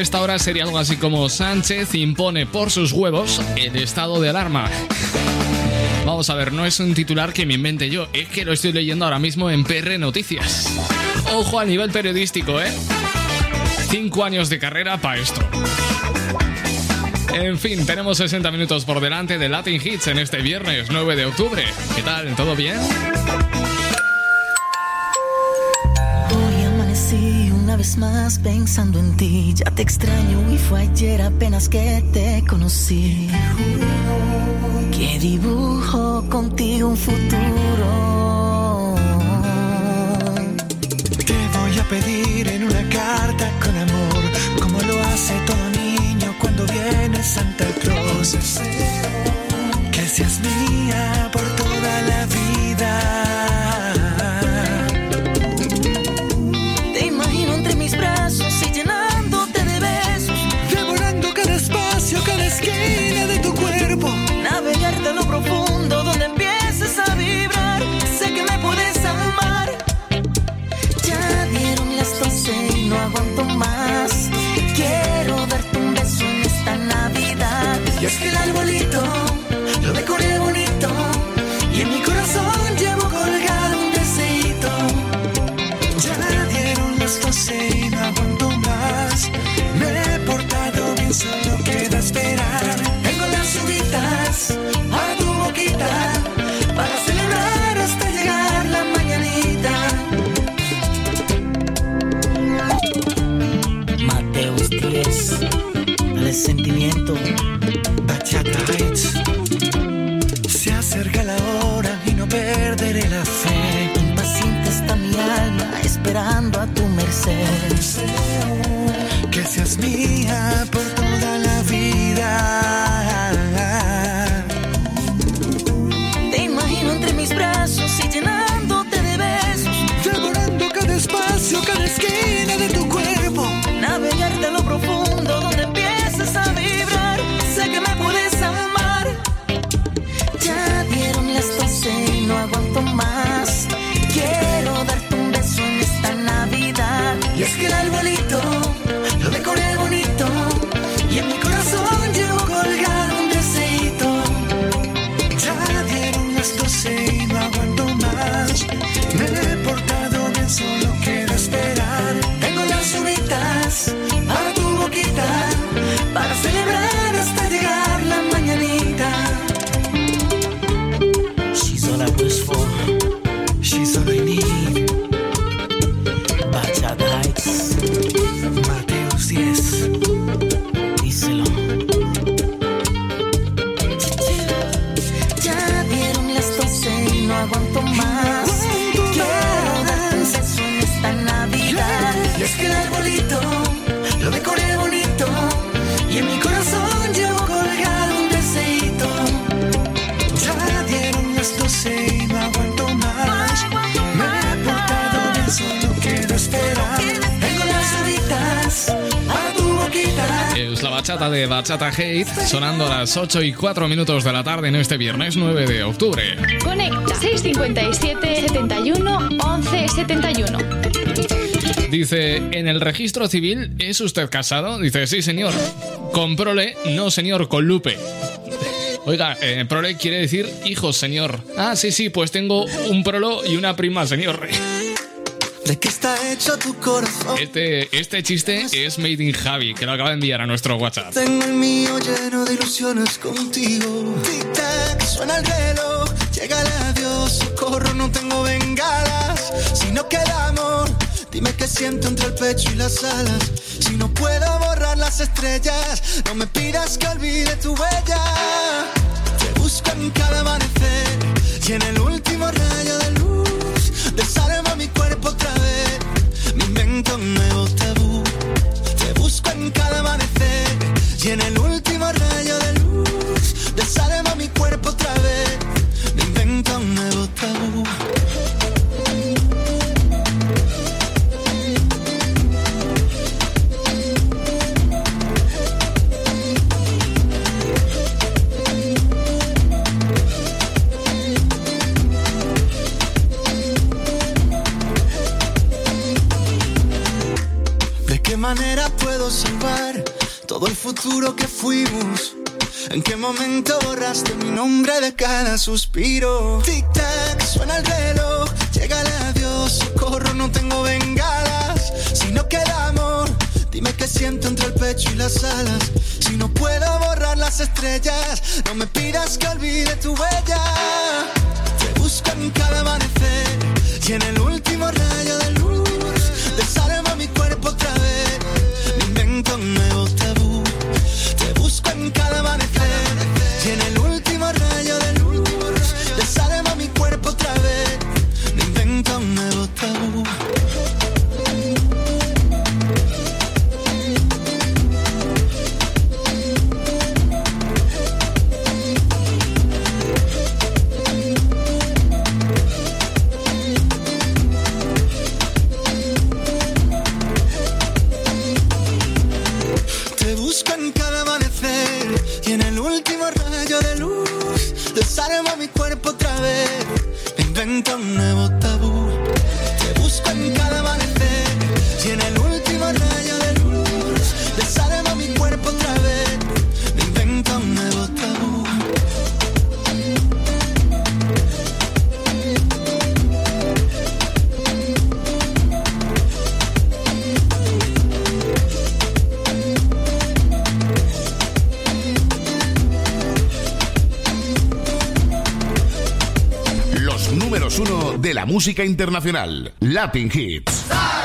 esta hora sería algo así como Sánchez impone por sus huevos el estado de alarma. Vamos a ver, no es un titular que me invente yo, es que lo estoy leyendo ahora mismo en PR Noticias. Ojo a nivel periodístico, ¿eh? Cinco años de carrera para esto. En fin, tenemos 60 minutos por delante de Latin Hits en este viernes 9 de octubre. ¿Qué tal? ¿Todo bien? Pensando en ti. Ya te extraño y fue ayer apenas que te conocí. Que dibujo contigo un futuro. Te voy a pedir en una carta con amor, como lo hace todo niño cuando viene Santa Claus. Que seas mía por toda la vida. Hate sonando a las 8 y 4 minutos de la tarde en este viernes 9 de octubre. Conecta 657 71 11 71. Dice, en el registro civil, ¿es usted casado? Dice, sí, señor. Con prole, no, señor, con lupe. Oiga, eh, prole quiere decir hijos, señor. Ah, sí, sí, pues tengo un prolo y una prima, señor. ¿De qué está hecho tu corazón? Este, este chiste es Made in Javi, que lo acaba de enviar a nuestro WhatsApp. Tengo el mío lleno de ilusiones contigo. Tic-tac, suena el reloj, llega el adiós, socorro, no tengo bengalas. Si no queda amor, dime qué siento entre el pecho y las alas. Si no puedo borrar las estrellas, no me pidas que olvide tu huella. Te busco en cada amanecer y en el último rayo tabú. Te busco en cada amanecer y en el futuro que fuimos. ¿En qué momento borraste mi nombre de cada suspiro? Tic-tac, suena el reloj, llega la Dios, socorro, no tengo bengalas. Si no queda amor, dime qué siento entre el pecho y las alas. Si no puedo borrar las estrellas, no me pidas que olvide tu huella. Te busco en cada amanecer y en el último rayo de luz de música internacional, Latin Hits.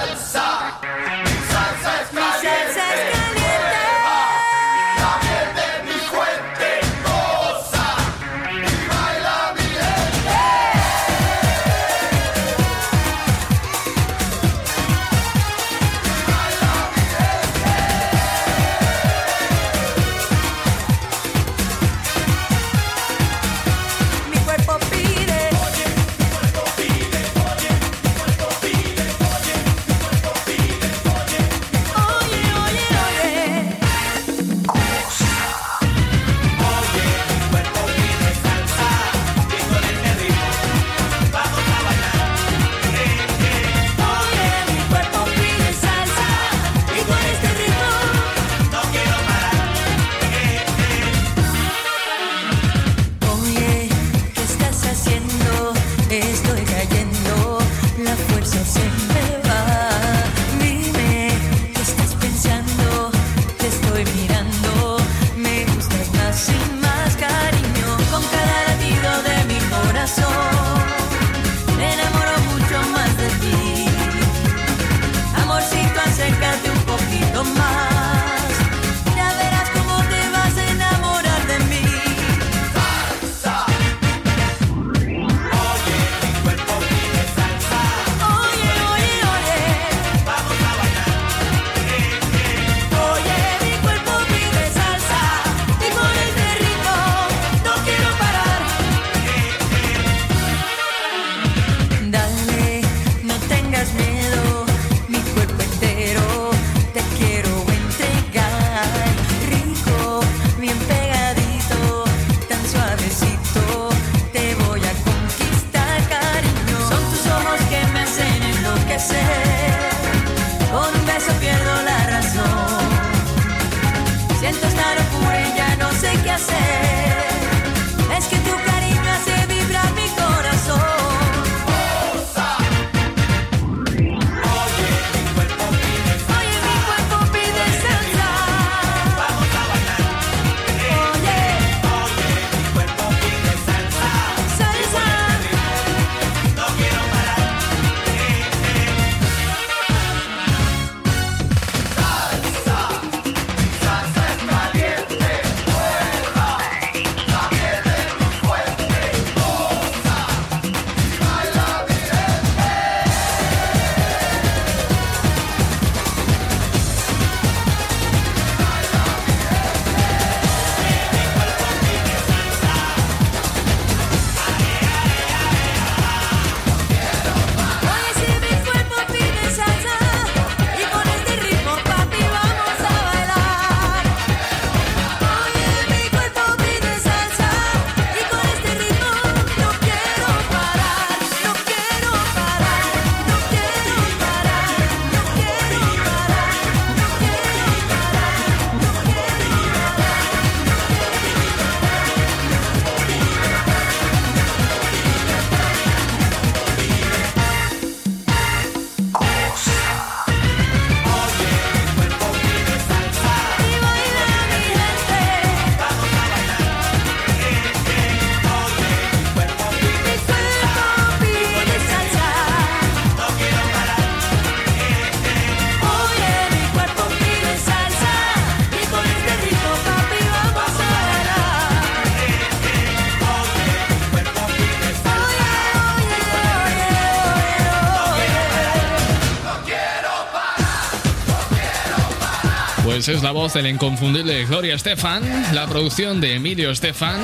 Pues es la voz del inconfundible Gloria Estefan, la producción de Emilio Estefan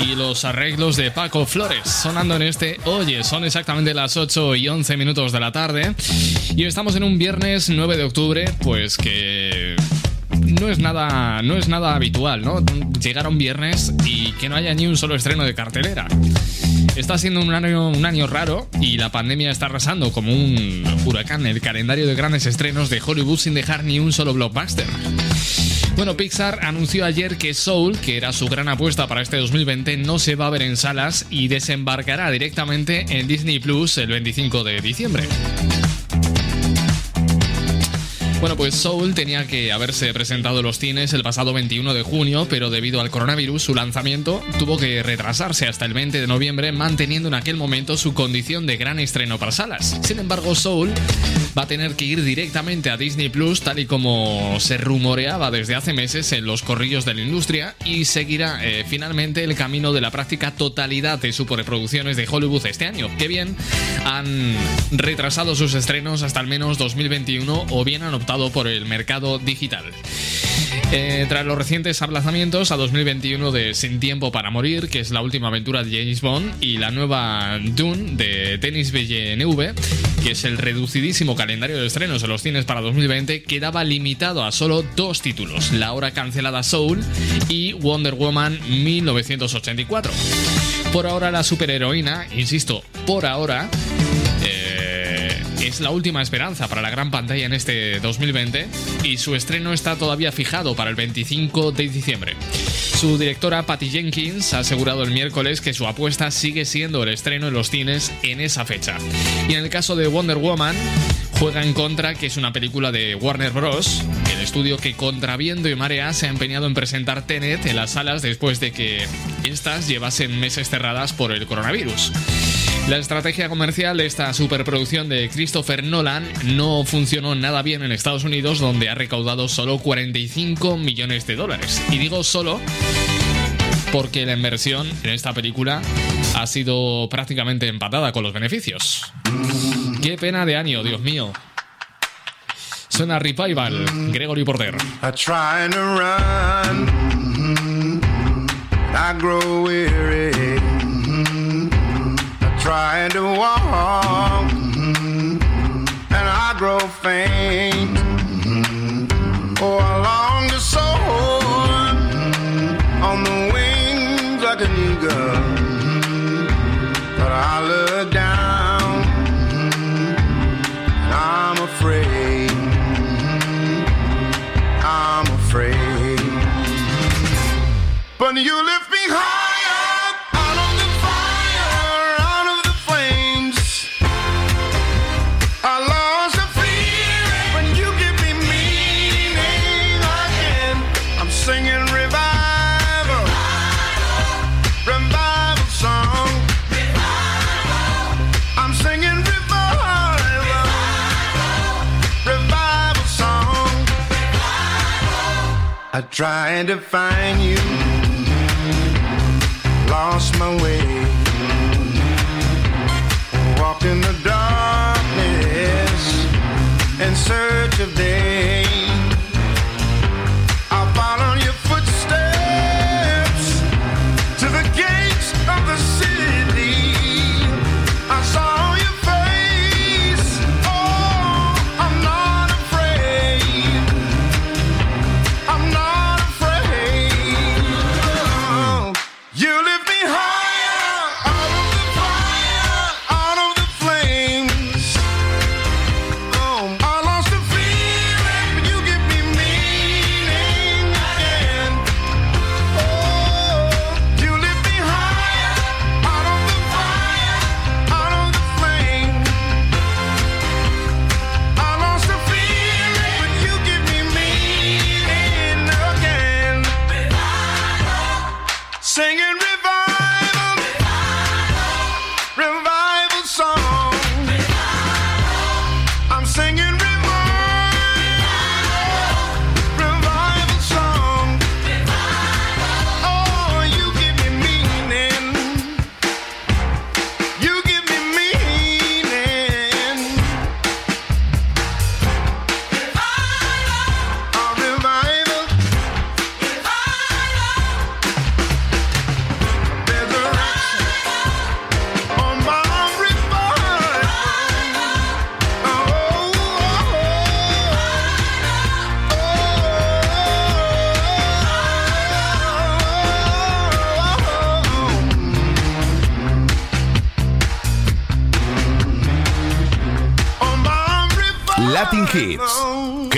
y los arreglos de Paco Flores, sonando en este Oye, son exactamente las 8 y 11 minutos de la tarde y estamos en un viernes 9 de octubre, pues que no es nada, no es nada habitual, ¿no? Llegar a un viernes y que no haya ni un solo estreno de cartelera. Está siendo un año, un año raro y la pandemia está arrasando como un huracán el calendario de grandes estrenos de Hollywood sin dejar ni un solo blockbuster. Bueno, Pixar anunció ayer que Soul, que era su gran apuesta para este 2020, no se va a ver en salas y desembarcará directamente en Disney Plus el 25 de diciembre. Bueno, pues Soul tenía que haberse presentado en los cines el pasado 21 de junio, pero debido al coronavirus su lanzamiento tuvo que retrasarse hasta el 20 de noviembre, manteniendo en aquel momento su condición de gran estreno para salas. Sin embargo, Soul va a tener que ir directamente a Disney Plus, tal y como se rumoreaba desde hace meses en los corrillos de la industria, y seguirá eh, finalmente el camino de la práctica totalidad de superproducciones de Hollywood este año. Que bien han retrasado sus estrenos hasta al menos 2021 o bien han optado por el mercado digital. Eh, tras los recientes aplazamientos a 2021 de Sin Tiempo para Morir, que es la última aventura de James Bond, y la nueva Dune de Tennis Villeneuve, que es el reducidísimo calendario de estrenos en los cines para 2020, quedaba limitado a solo dos títulos, la ahora cancelada Soul y Wonder Woman 1984. Por ahora la superheroína, insisto, por ahora, es la última esperanza para la gran pantalla en este 2020 y su estreno está todavía fijado para el 25 de diciembre. Su directora Patty Jenkins ha asegurado el miércoles que su apuesta sigue siendo el estreno en los cines en esa fecha. Y en el caso de Wonder Woman, juega en contra que es una película de Warner Bros., el estudio que contra viento y marea se ha empeñado en presentar Tenet en las salas después de que estas llevasen meses cerradas por el coronavirus. La estrategia comercial de esta superproducción de Christopher Nolan no funcionó nada bien en Estados Unidos, donde ha recaudado solo 45 millones de dólares. Y digo solo porque la inversión en esta película ha sido prácticamente empatada con los beneficios. Qué pena de año, Dios mío. Suena Revival, Gregory Porter. trying to walk, and I grow faint. Oh, I long to soar. On the wings like an eagle, but I look but you lift me high. Up on the fire, out of the flames I lost the feeling. When you give me meaning again, I'm singing revival, revival song. I'm singing revival, revival song. I tried to find you, lost my way, walked in the darkness in search of day.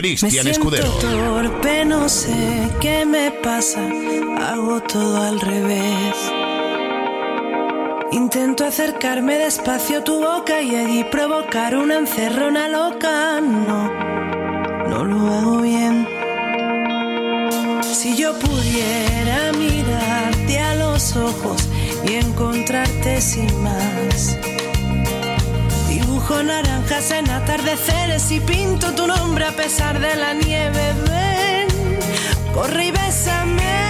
Cristian Escudero. torpe, no sé qué me pasa, hago todo al revés. Intento acercarme despacio a tu boca y allí provocar una encerrona loca. No, no lo hago bien. Si yo pudiera mirarte a los ojos y encontrarte sin más. Dibujo naranjas en atardeceres y pinto tu nombre a pesar de la nieve. Ven, corre y bésame.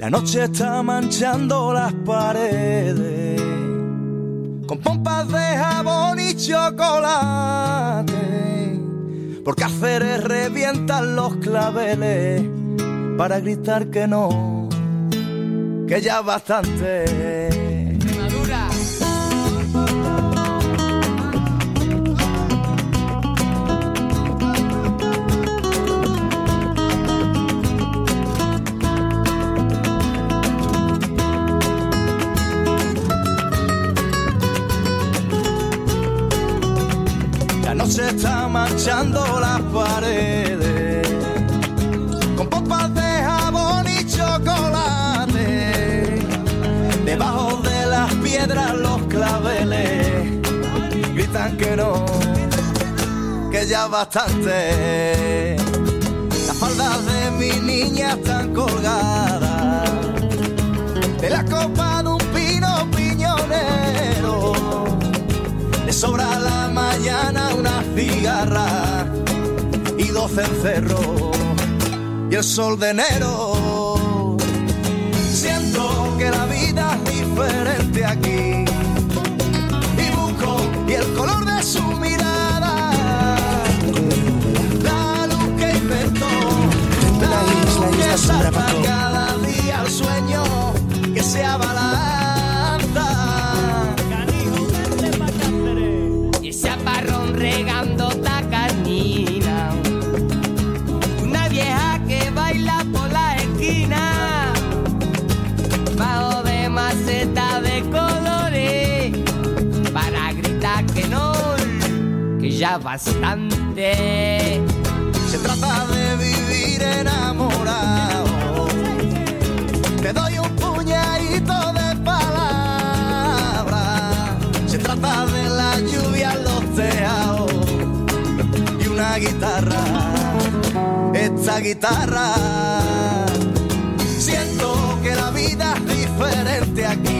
La noche está manchando las paredes con pompas de jabón y chocolate. Por cáceres revientan los claveles para gritar que no, que ya bastante. Noche está manchando las paredes con pompas de jabón y chocolate. Debajo de las piedras los claveles gritan que no, que ya bastante. Las faldas de mi niña están colgadas de la copa de un pino piñonero. Sobra la mañana una cigarra y doce encerros y el sol de enero. Siento que la vida es diferente aquí y busco y el color de su mirada. La luz que inventó, la luz que salta cada día al sueño que se abalanza. Ya bastante. Se trata de vivir enamorado. Te doy un puñadito de palabras. Se trata de la lluvia los tejados y una guitarra. Esta guitarra. Siento que la vida es diferente aquí.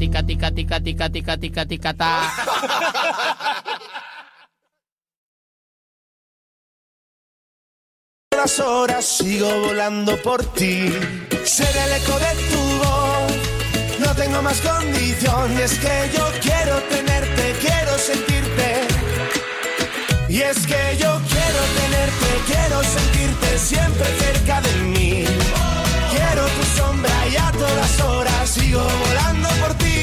tica, tica, tica, tica, tica, tica, tica, ta. Las horas sigo volando por ti. Seré el eco de tu voz. No tengo más condiciones que yo quiero tenerte, quiero sentirte. Y es que yo quiero tenerte, quiero sentirte siempre cerca de mí. Quiero tu sombra y a todas horas sigo volando por ti.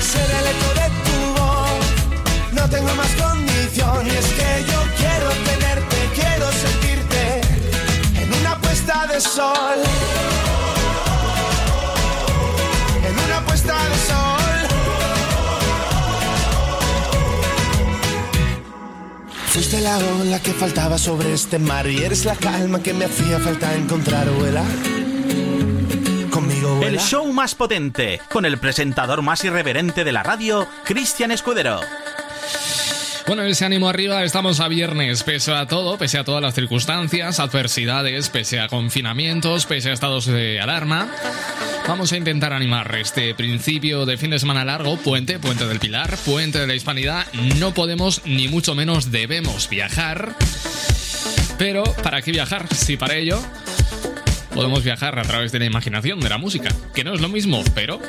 Ser el eco de tu voz. No tengo más condición. Y es que yo quiero tenerte, quiero sentirte en una puesta de sol. En una puesta de sol. Fuiste la ola que faltaba sobre este mar y eres la calma que me hacía falta encontrar, vuela. Conmigo, El show más potente, con el presentador más irreverente de la radio, Cristian Escudero. Bueno, ese ánimo arriba, estamos a viernes, pese a todo, pese a todas las circunstancias, adversidades, pese a confinamientos, pese a estados de alarma. Vamos a intentar animar este principio de fin de semana largo, puente, puente del Pilar, puente de la Hispanidad. No podemos, ni mucho menos debemos viajar. Pero, ¿para qué viajar? Si para ello podemos viajar a través de la imaginación, de la música, que no es lo mismo, pero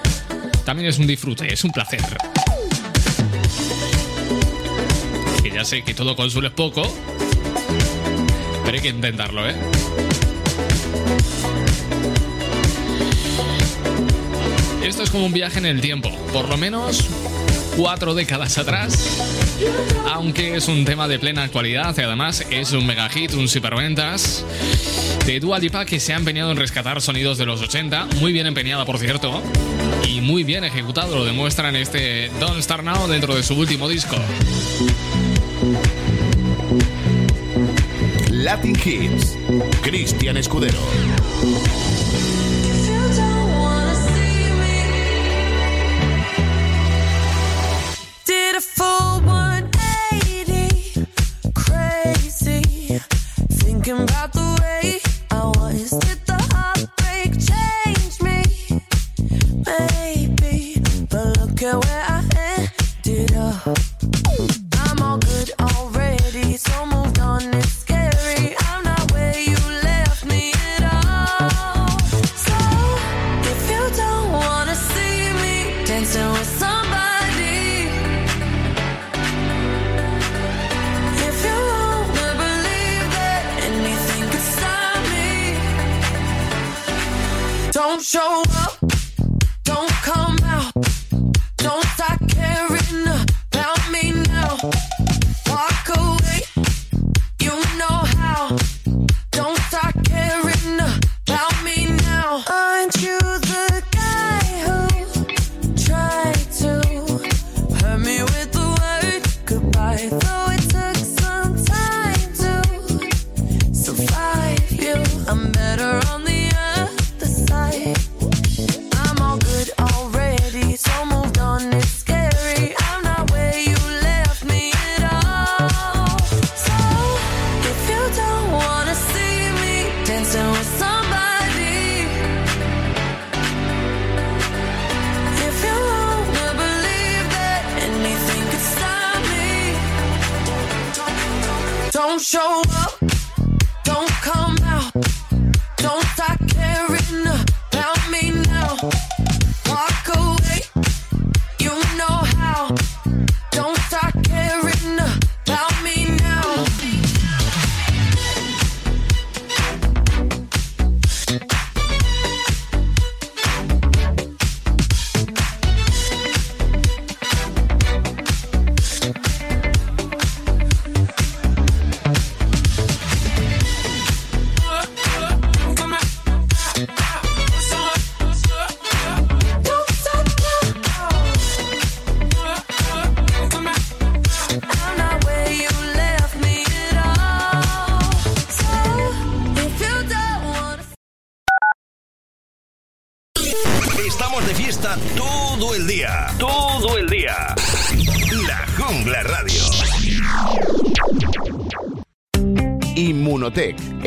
también es un disfrute, es un placer. Que ya sé que todo consuelo poco, pero hay que intentarlo, ¿eh? Esto es como un viaje en el tiempo, por lo menos cuatro décadas atrás, aunque es un tema de plena actualidad y además es un mega hit, un superventas de Dua Lipa que se ha empeñado en rescatar sonidos de los 80, muy bien empeñada por cierto, y muy bien ejecutado, lo demuestra en este Don't Start Now dentro de su último disco. Latin Hits. Cristian Escudero.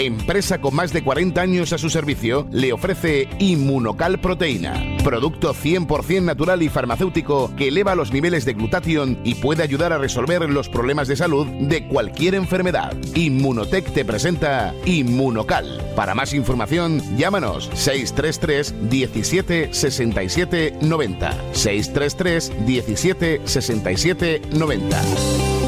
Empresa con más de 40 años a su servicio, le ofrece Inmunocal Proteína, producto 100% natural y farmacéutico que eleva los niveles de glutatión y puede ayudar a resolver los problemas de salud de cualquier enfermedad. Inmunotech te presenta Inmunocal. Para más información, llámanos 633 17 67 90. 633 17 67 90.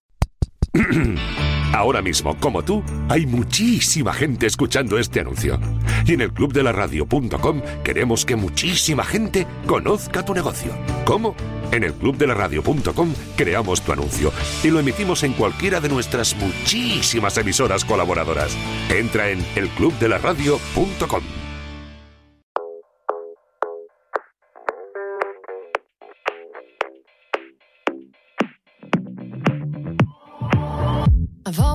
Ahora mismo, como tú, hay muchísima gente escuchando este anuncio. Y en el clubdelaradio.com queremos que muchísima gente conozca tu negocio. ¿Cómo? En el clubdelaradio.com creamos tu anuncio y lo emitimos en cualquiera de nuestras muchísimas emisoras colaboradoras. Entra en elclubdelaradio.com.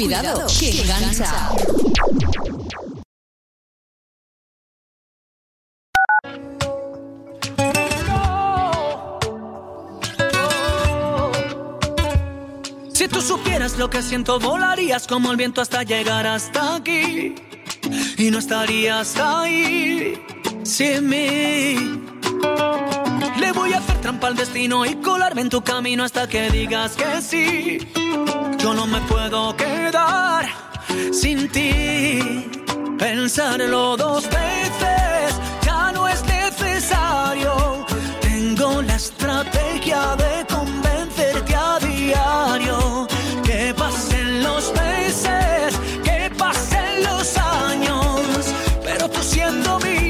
Cuidado, que engancha. Si tú supieras lo que siento, volarías como el viento hasta llegar hasta aquí. Y no estarías ahí sin mí. Le voy a hacer trampa al destino y colarme en tu camino hasta que digas que sí. Yo no me puedo quedar sin ti. Pensarlo dos veces ya no es necesario. Tengo la estrategia de convencerte a diario. Que pasen los meses, que pasen los años. Pero tú siendo mía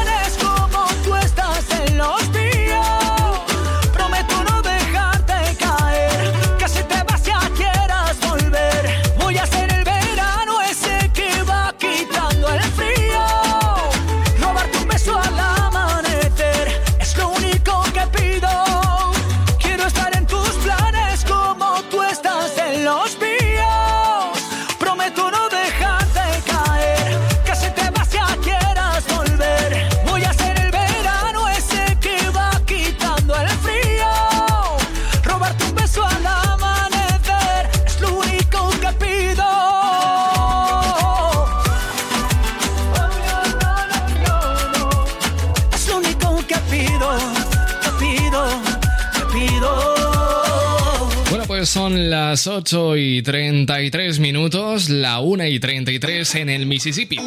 son las 8 y 33 minutos, la 1 y 33 en el Mississippi.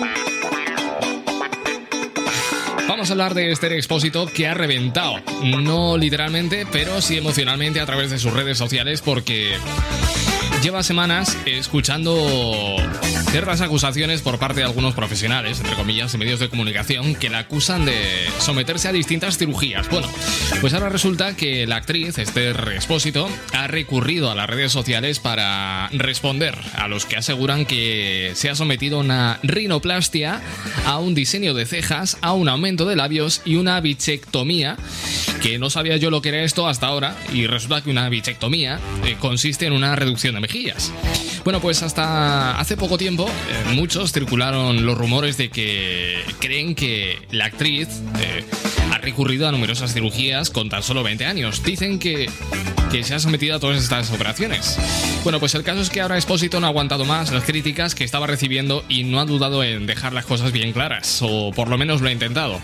Vamos a hablar de Esther Expósito que ha reventado, no literalmente, pero sí emocionalmente a través de sus redes sociales porque lleva semanas escuchando ciertas acusaciones por parte de algunos profesionales, entre comillas, y medios de comunicación, que la acusan de someterse a distintas cirugías. Bueno, pues ahora resulta que la actriz Esther Expósito ha recurrido a las redes sociales para responder a los que aseguran que se ha sometido a una rinoplastia, a un diseño de cejas, a un aumento de labios y una bichectomía, que no sabía yo lo que era esto hasta ahora, y resulta que una bichectomía eh, consiste en una reducción de Bueno, pues hasta hace poco tiempo eh, muchos circularon los rumores de que creen que la actriz eh, ha recurrido a numerosas cirugías con tan solo 20 años. Dicen que, que se ha sometido a todas estas operaciones. Bueno, pues el caso es que ahora Expósito no ha aguantado más las críticas que estaba recibiendo y no ha dudado en dejar las cosas bien claras, o por lo menos lo ha intentado.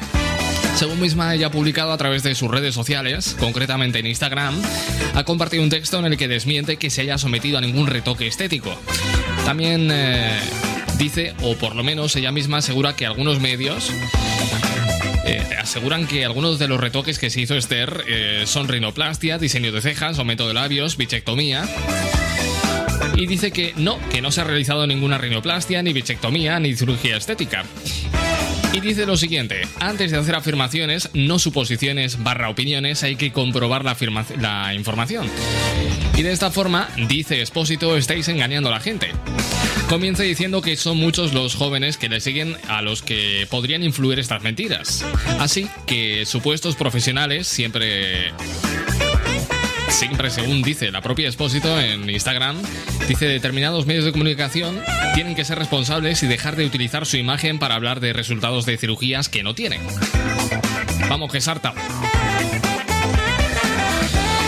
Según misma ella ha publicado a través de sus redes sociales, concretamente en Instagram, ha compartido un texto en el que desmiente que se haya sometido a ningún retoque estético. También eh, dice, o por lo menos ella misma asegura que algunos medios eh, aseguran que algunos de los retoques que se hizo Esther eh, son rinoplastia, diseño de cejas, aumento de labios, bichectomía. Y dice que no, que no se ha realizado ninguna rinoplastia, ni bichectomía, ni cirugía estética. Y dice lo siguiente, antes de hacer afirmaciones, no suposiciones barra opiniones, hay que comprobar la, la información. Y de esta forma, dice Expósito, estáis engañando a la gente. Comienza diciendo que son muchos los jóvenes que le siguen a los que podrían influir estas mentiras. Así que supuestos profesionales siempre siempre según dice la propia Expósito en Instagram, dice determinados medios de comunicación tienen que ser responsables y dejar de utilizar su imagen para hablar de resultados de cirugías que no tienen. Vamos, que sarta.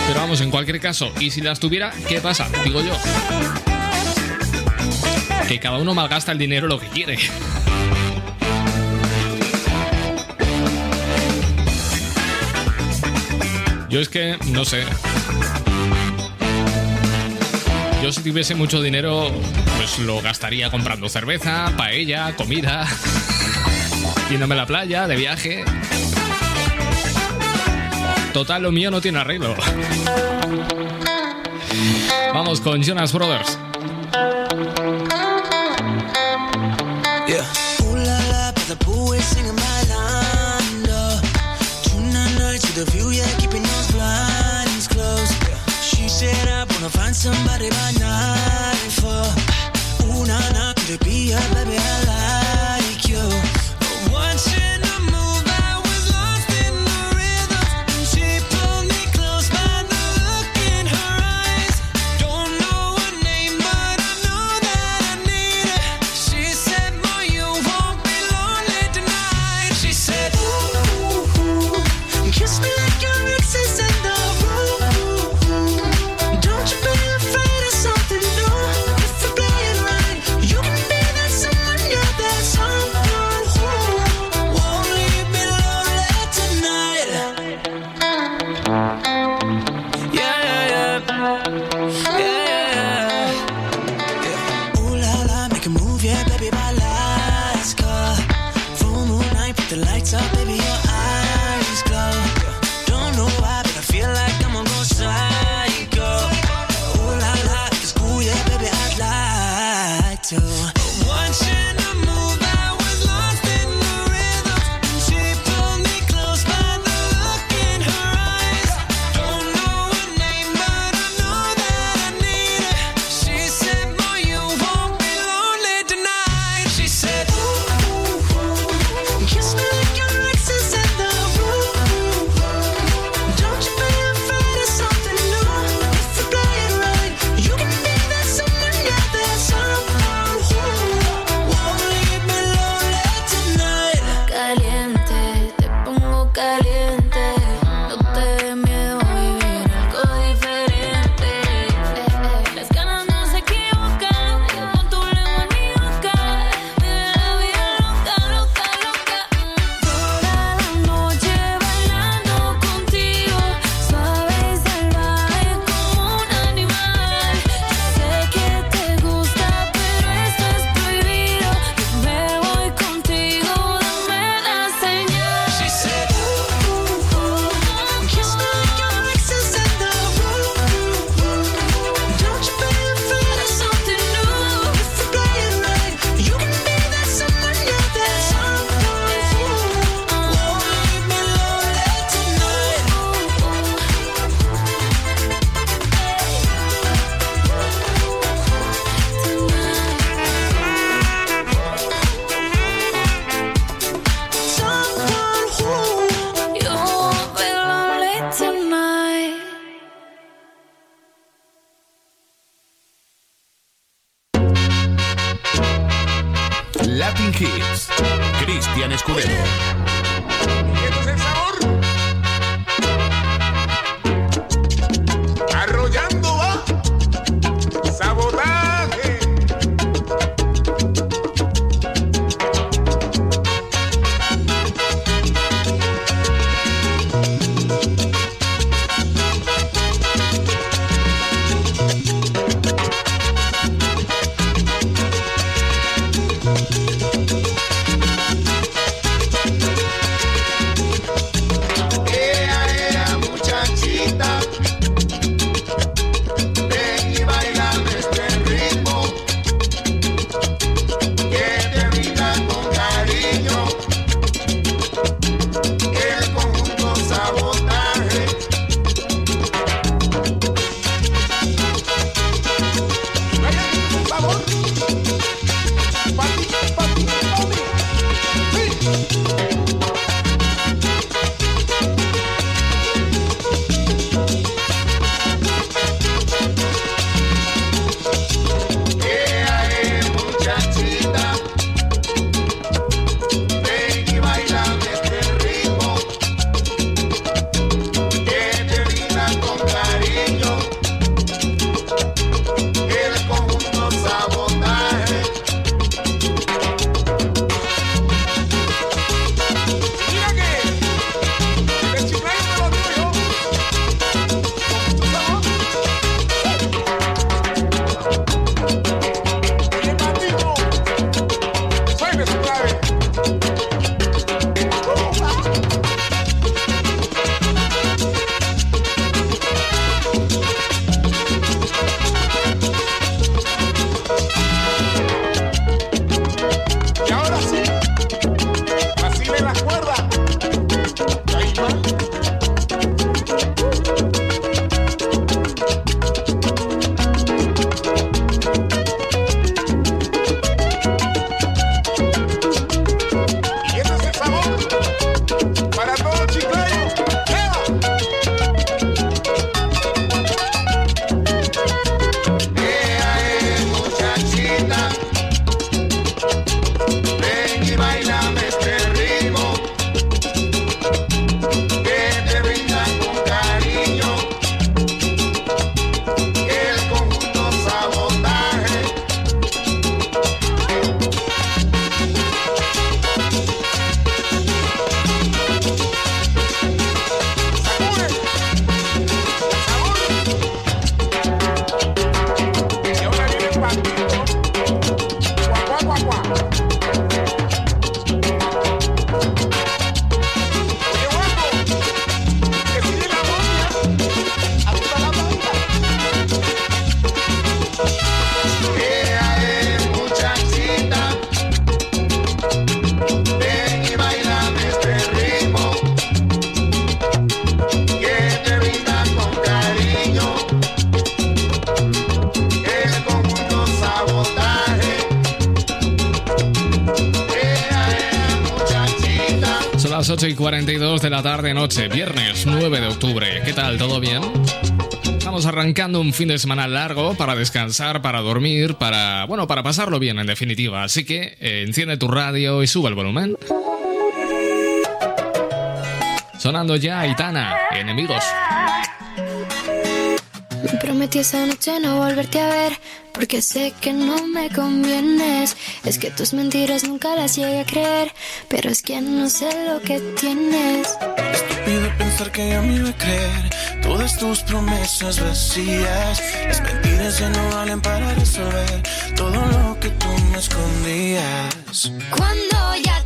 Pero vamos, en cualquier caso, y si las tuviera, ¿qué pasa? Digo yo. Que cada uno malgasta el dinero lo que quiere. Yo es que, no sé. Yo si tuviese mucho dinero, pues lo gastaría comprando cerveza, paella, comida, yéndome la playa, de viaje. Total, lo mío no tiene arreglo. Vamos con Jonas Brothers. Somebody by night 42 de la tarde noche, viernes 9 de octubre. ¿Qué tal? ¿Todo bien? Estamos arrancando un fin de semana largo para descansar, para dormir, para, bueno, para pasarlo bien en definitiva. Así que eh, enciende tu radio y sube el volumen. Sonando ya Aitana, enemigos. Me prometí esa noche no volverte a ver, porque sé que no me convienes. Es que tus mentiras nunca las llegué a creer, pero es que no sé lo que tienes. Estúpido pensar que yo me iba a creer todas tus promesas vacías. Las mentiras ya no valen para resolver todo lo que tú me escondías. Cuando ya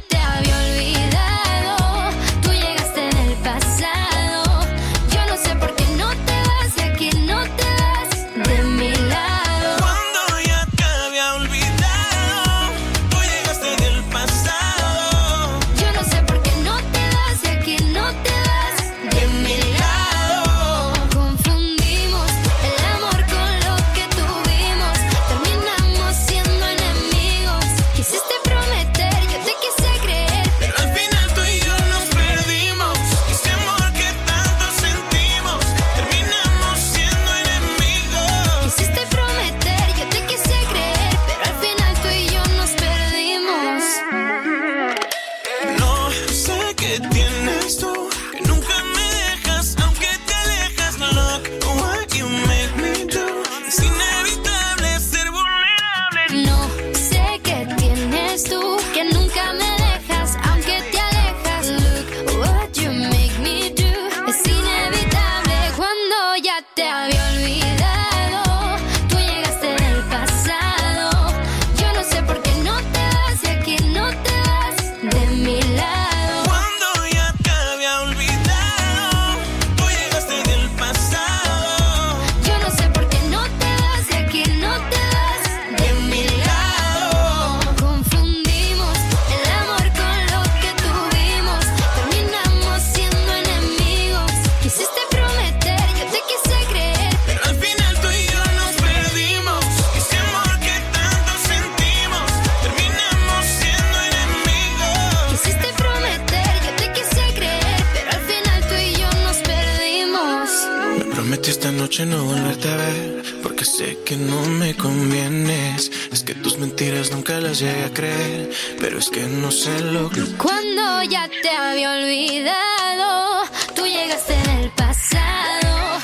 tus mentiras nunca las llegué a creer, pero es que no sé lo que... Cuando ya te había olvidado, tú llegaste en el pasado.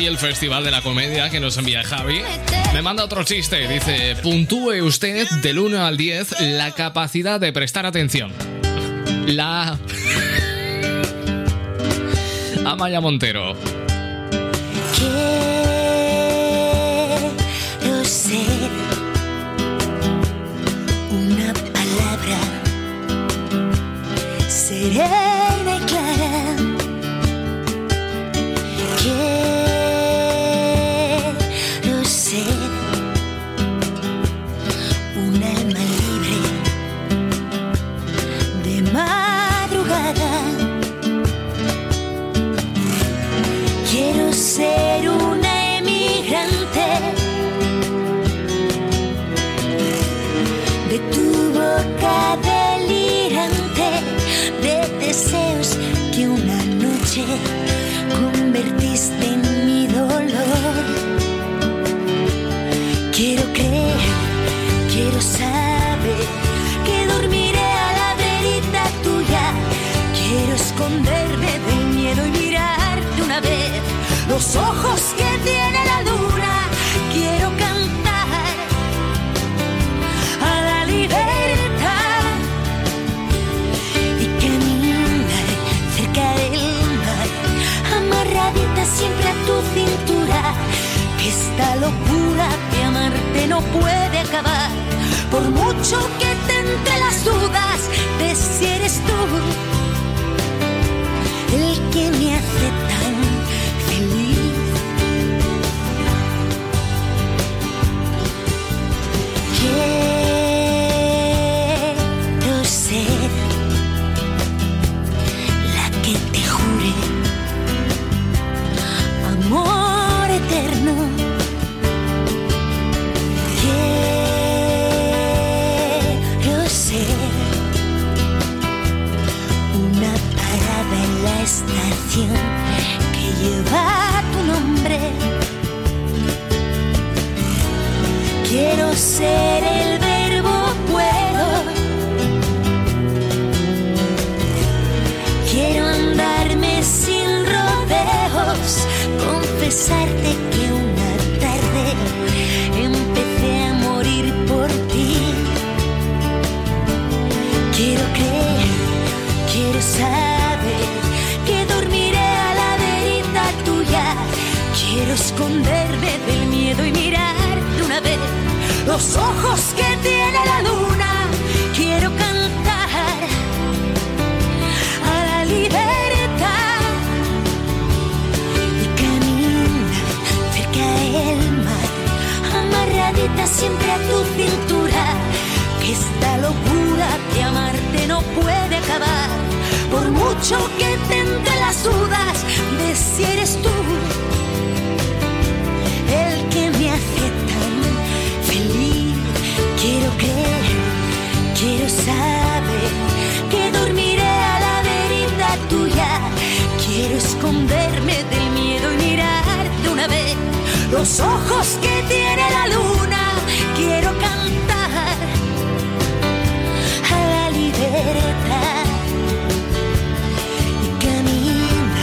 Aquí el Festival de la Comedia que nos envía Javi. Me manda otro chiste. Dice, puntúe usted del 1 al 10 la capacidad de prestar atención. La... Amaya Montero. Quiero ser una palabra serena puede acabar, por mucho que te entre las dudas de si eres tú el que me hace tan estación que lleva tu nombre. Quiero ser los ojos que tiene la luna. Quiero cantar a la libertad y caminar cerca del mar, amarradita siempre a tu cintura. Que esta locura de amarte no puede acabar, por mucho que te Quiero esconderme del miedo y mirarte una vez los ojos que tiene la luna. Quiero cantar a la libertad y caminar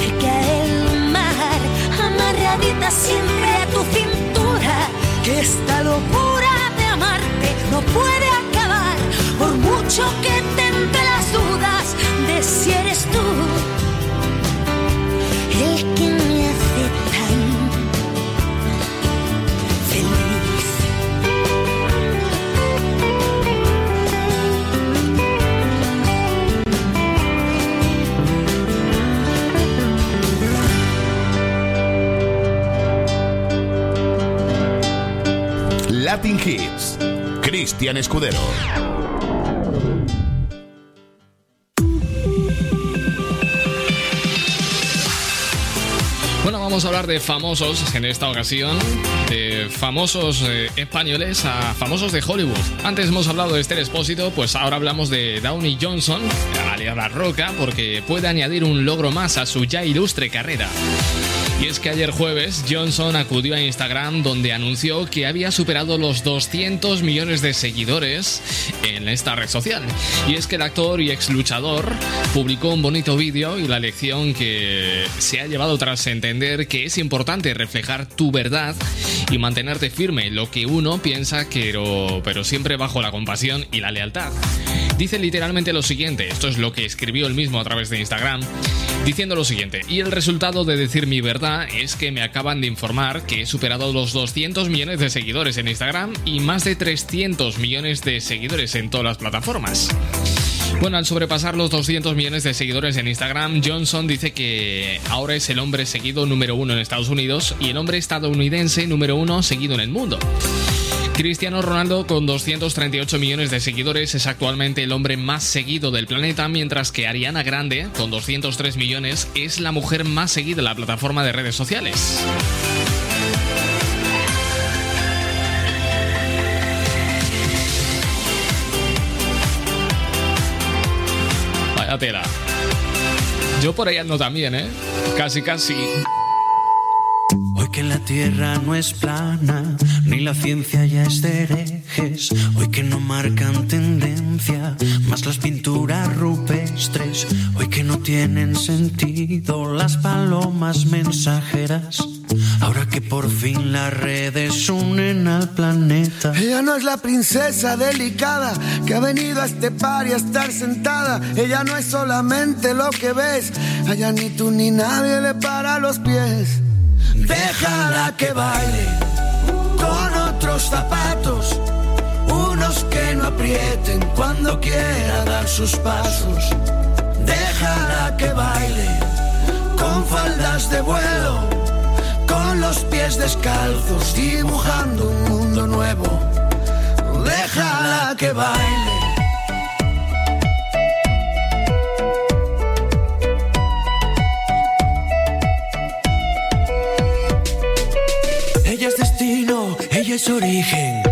cerca del mar, amarradita siempre a tu cintura. Que esta locura de amarte no puede acabar, por mucho que te entre las dudas de si Hits. Cristian Escudero. Bueno, vamos a hablar de famosos en esta ocasión, de famosos eh, españoles a famosos de Hollywood. Antes hemos hablado de Esther Espósito, pues ahora hablamos de Downey Johnson, alias La Roca, porque puede añadir un logro más a su ya ilustre carrera. Y es que ayer jueves Johnson acudió a Instagram donde anunció que había superado los 200 millones de seguidores en esta red social. Y es que el actor y ex luchador publicó un bonito vídeo y la lección que se ha llevado tras entender que es importante reflejar tu verdad y mantenerte firme lo que uno piensa, pero, pero siempre bajo la compasión y la lealtad. Dice literalmente lo siguiente, esto es lo que escribió él mismo a través de Instagram, diciendo lo siguiente, y el resultado de decir mi verdad es que me acaban de informar que he superado los 200 millones de seguidores en Instagram y más de 300 millones de seguidores en todas las plataformas. Bueno, al sobrepasar los 200 millones de seguidores en Instagram, Johnson dice que ahora es el hombre seguido número uno en Estados Unidos y el hombre estadounidense número uno seguido en el mundo. Cristiano Ronaldo, con 238 millones de seguidores, es actualmente el hombre más seguido del planeta, mientras que Ariana Grande, con 203 millones, es la mujer más seguida en la plataforma de redes sociales. Yo por ahí ando también, ¿eh? Casi, casi. Hoy que la tierra no es plana, ni la ciencia ya es de Hoy que no marcan tendencia, más las pinturas rupestres. Hoy que no tienen sentido las palomas mensajeras. Ahora que por fin las redes unen al planeta. Ella no es la princesa delicada que ha venido a este par y a estar sentada. Ella no es solamente lo que ves. Allá ni tú ni nadie le para los pies. Déjala que baile con otros zapatos. Aprieten cuando quiera dar sus pasos. Déjala que baile con faldas de vuelo. Con los pies descalzos dibujando un mundo nuevo. Déjala que baile. Ella es destino, ella es origen.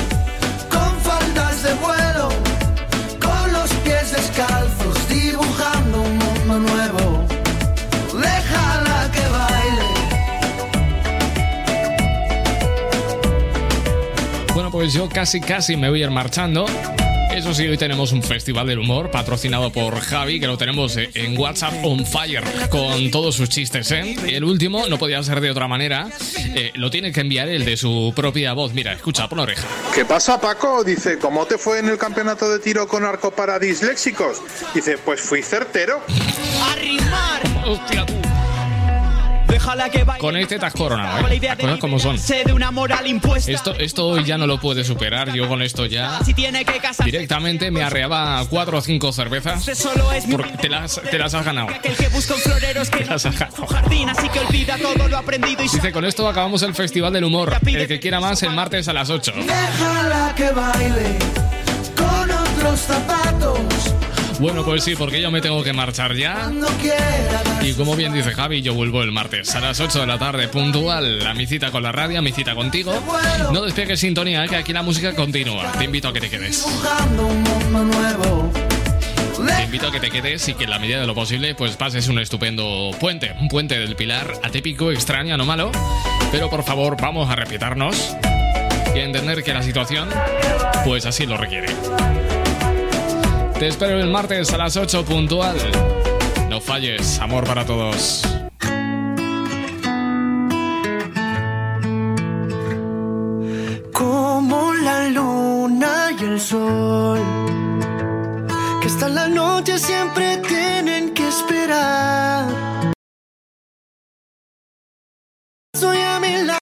Bueno, pues yo casi casi me voy a ir marchando. Eso sí, hoy tenemos un festival del humor patrocinado por Javi, que lo tenemos eh, en WhatsApp on fire con todos sus chistes, ¿eh? El último no podía ser de otra manera. eh, lo tiene que enviar el de su propia voz. Mira, escucha, pon oreja. ¿Qué pasa, Paco? Dice, ¿cómo te fue en el campeonato de tiro con arco para disléxicos? Dice, pues fui certero. Arrimar. Hostia, tú. Déjala que baile. Con este te has coronado, ¿eh? Las cosas como son. liberarse de una moral impuesta. Esto, esto hoy ya no lo puede superar. Yo con esto ya Si tiene que casarse. directamente me arreaba cuatro o cinco cervezas. Porque te las, te las has ganado. Te las has ganado. Dice, con esto acabamos el Festival del Humor. El que quiera más, el martes a las 8. Déjala que baile con otros zapatos, bueno, pues sí, porque yo me tengo que marchar ya. Y como bien dice Javi, yo vuelvo el martes a las 8 de la tarde puntual. A mi cita con la radio, a mi cita contigo. No despegues sintonía, ¿eh? que aquí la música continúa. Te invito a que te quedes. Te invito a que te quedes y que en la medida de lo posible pues pases un estupendo puente, un puente del pilar atípico, extraño, no malo, pero por favor vamos a respetarnos y a entender que la situación pues así lo requiere. Te espero el martes a las 8 puntual. No falles, amor para todos. Como la luna y el sol